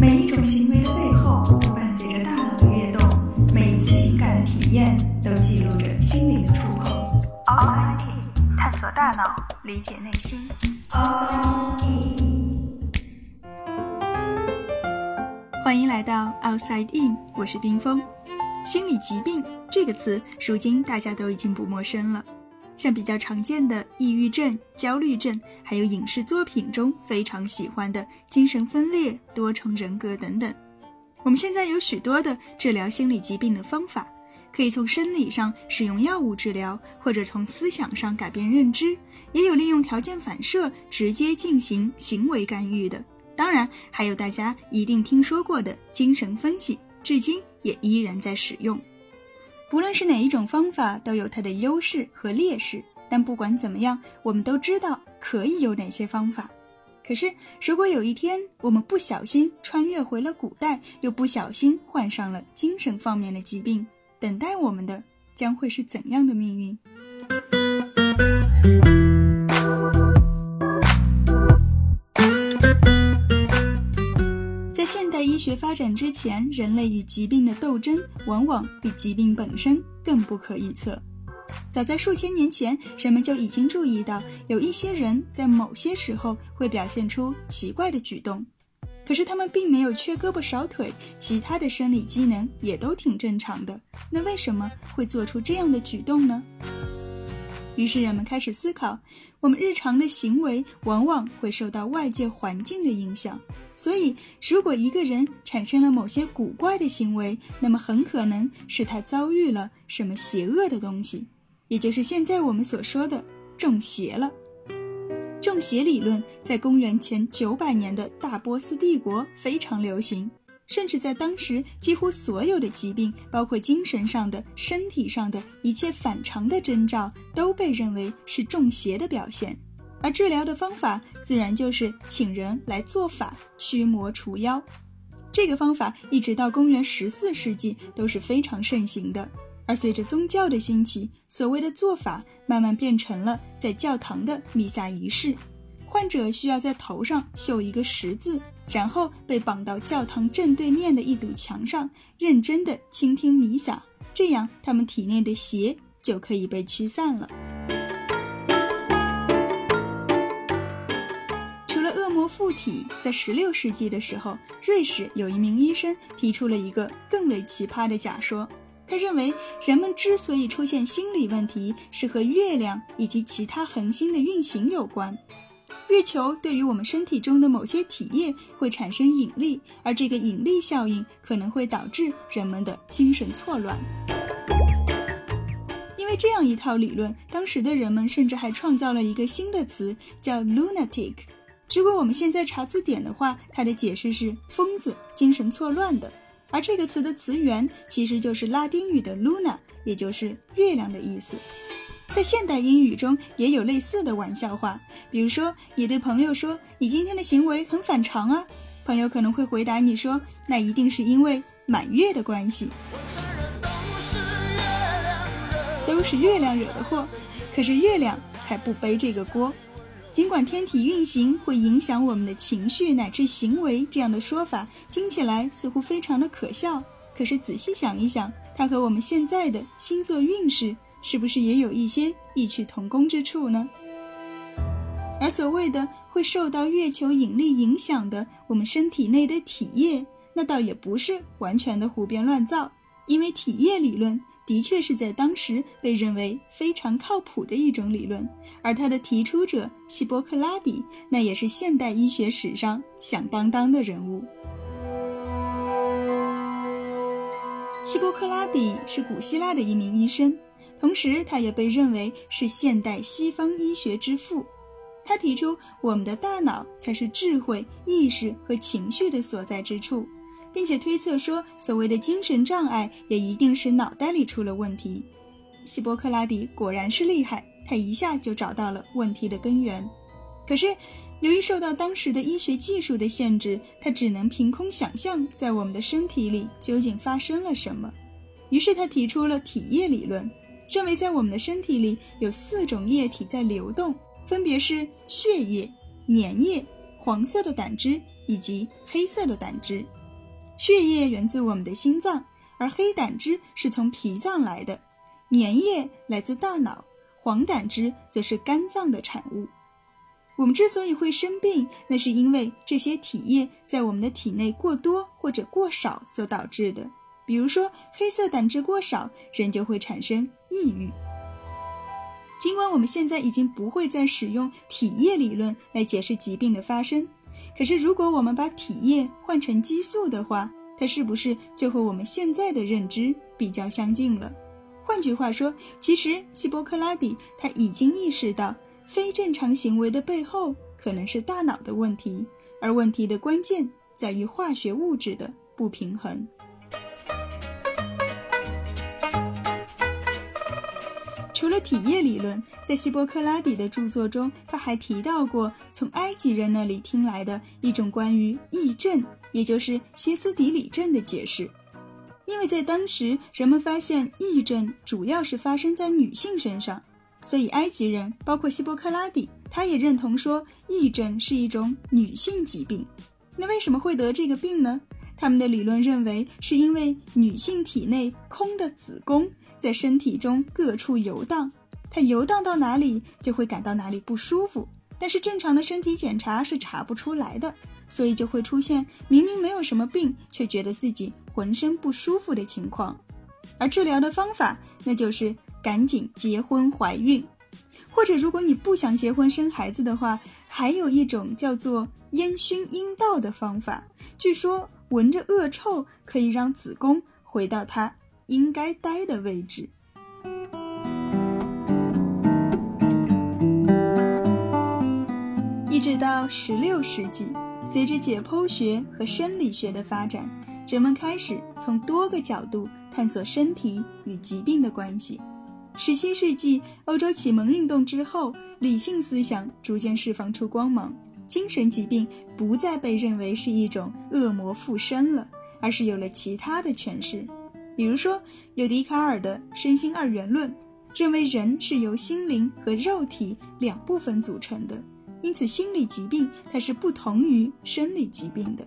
每一种行为的背后都伴随着大脑的跃动，每一次情感的体验都记录着心灵的触碰。Outside In，探索大脑，理解内心。Outside In，欢迎来到 Outside In，我是冰峰。心理疾病这个词，如今大家都已经不陌生了。像比较常见的抑郁症、焦虑症，还有影视作品中非常喜欢的精神分裂、多重人格等等。我们现在有许多的治疗心理疾病的方法，可以从生理上使用药物治疗，或者从思想上改变认知，也有利用条件反射直接进行行为干预的。当然，还有大家一定听说过的精神分析，至今也依然在使用。不论是哪一种方法，都有它的优势和劣势。但不管怎么样，我们都知道可以有哪些方法。可是，如果有一天我们不小心穿越回了古代，又不小心患上了精神方面的疾病，等待我们的将会是怎样的命运？学发展之前，人类与疾病的斗争往往比疾病本身更不可预测。早在数千年前，人们就已经注意到有一些人在某些时候会表现出奇怪的举动，可是他们并没有缺胳膊少腿，其他的生理机能也都挺正常的。那为什么会做出这样的举动呢？于是人们开始思考，我们日常的行为往往会受到外界环境的影响。所以，如果一个人产生了某些古怪的行为，那么很可能是他遭遇了什么邪恶的东西，也就是现在我们所说的中邪了。中邪理论在公元前九百年的大波斯帝国非常流行，甚至在当时，几乎所有的疾病，包括精神上的、身体上的一切反常的征兆，都被认为是中邪的表现。而治疗的方法自然就是请人来做法驱魔除妖，这个方法一直到公元十四世纪都是非常盛行的。而随着宗教的兴起，所谓的做法慢慢变成了在教堂的弥撒仪式，患者需要在头上绣一个十字，然后被绑到教堂正对面的一堵墙上，认真的倾听弥撒，这样他们体内的邪就可以被驱散了。体在十六世纪的时候，瑞士有一名医生提出了一个更为奇葩的假说。他认为，人们之所以出现心理问题，是和月亮以及其他恒星的运行有关。月球对于我们身体中的某些体液会产生引力，而这个引力效应可能会导致人们的精神错乱。因为这样一套理论，当时的人们甚至还创造了一个新的词，叫 lunatic。如果我们现在查字典的话，它的解释是疯子、精神错乱的。而这个词的词源其实就是拉丁语的 luna，也就是月亮的意思。在现代英语中也有类似的玩笑话，比如说你对朋友说你今天的行为很反常啊，朋友可能会回答你说那一定是因为满月的关系，都是月亮惹的祸，可是月亮才不背这个锅。尽管天体运行会影响我们的情绪乃至行为，这样的说法听起来似乎非常的可笑。可是仔细想一想，它和我们现在的星座运势是不是也有一些异曲同工之处呢？而所谓的会受到月球引力影响的我们身体内的体液，那倒也不是完全的胡编乱造，因为体液理论。的确是在当时被认为非常靠谱的一种理论，而他的提出者希波克拉底，那也是现代医学史上响当当的人物。希波克拉底是古希腊的一名医生，同时他也被认为是现代西方医学之父。他提出，我们的大脑才是智慧、意识和情绪的所在之处。并且推测说，所谓的精神障碍也一定是脑袋里出了问题。希波克拉底果然是厉害，他一下就找到了问题的根源。可是，由于受到当时的医学技术的限制，他只能凭空想象在我们的身体里究竟发生了什么。于是他提出了体液理论，认为在我们的身体里有四种液体在流动，分别是血液、粘液、黄色的胆汁以及黑色的胆汁。血液源自我们的心脏，而黑胆汁是从脾脏来的；粘液来自大脑，黄胆汁则是肝脏的产物。我们之所以会生病，那是因为这些体液在我们的体内过多或者过少所导致的。比如说，黑色胆汁过少，人就会产生抑郁。尽管我们现在已经不会再使用体液理论来解释疾病的发生，可是如果我们把体液换成激素的话，它是不是就和我们现在的认知比较相近了？换句话说，其实希波克拉底他已经意识到。非正常行为的背后可能是大脑的问题，而问题的关键在于化学物质的不平衡。除了体液理论，在希波克拉底的著作中，他还提到过从埃及人那里听来的一种关于癔症，也就是歇斯底里症的解释。因为在当时，人们发现癔症主要是发生在女性身上。所以，埃及人包括希波克拉底，他也认同说，癔症是一种女性疾病。那为什么会得这个病呢？他们的理论认为，是因为女性体内空的子宫在身体中各处游荡，它游荡到哪里就会感到哪里不舒服。但是正常的身体检查是查不出来的，所以就会出现明明没有什么病，却觉得自己浑身不舒服的情况。而治疗的方法，那就是。赶紧结婚怀孕，或者如果你不想结婚生孩子的话，还有一种叫做烟熏阴道的方法。据说闻着恶臭可以让子宫回到它应该待的位置。一直到十六世纪，随着解剖学和生理学的发展，人们开始从多个角度探索身体与疾病的关系。十七世纪欧洲启蒙运动之后，理性思想逐渐释放出光芒，精神疾病不再被认为是一种恶魔附身了，而是有了其他的诠释。比如说，有笛卡尔的身心二元论，认为人是由心灵和肉体两部分组成的，因此心理疾病它是不同于生理疾病的。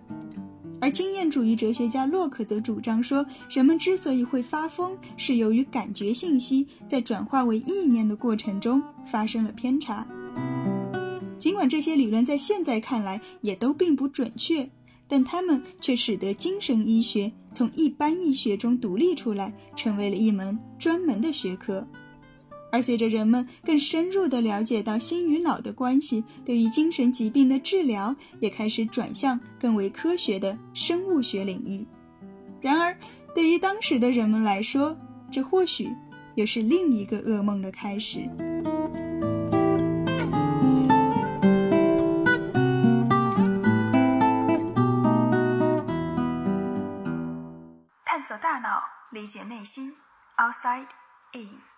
而经验主义哲学家洛克则主张说，人们之所以会发疯，是由于感觉信息在转化为意念的过程中发生了偏差。尽管这些理论在现在看来也都并不准确，但他们却使得精神医学从一般医学中独立出来，成为了一门专门的学科。而随着人们更深入地了解到心与脑的关系，对于精神疾病的治疗也开始转向更为科学的生物学领域。然而，对于当时的人们来说，这或许又是另一个噩梦的开始。理解内心，Outside In。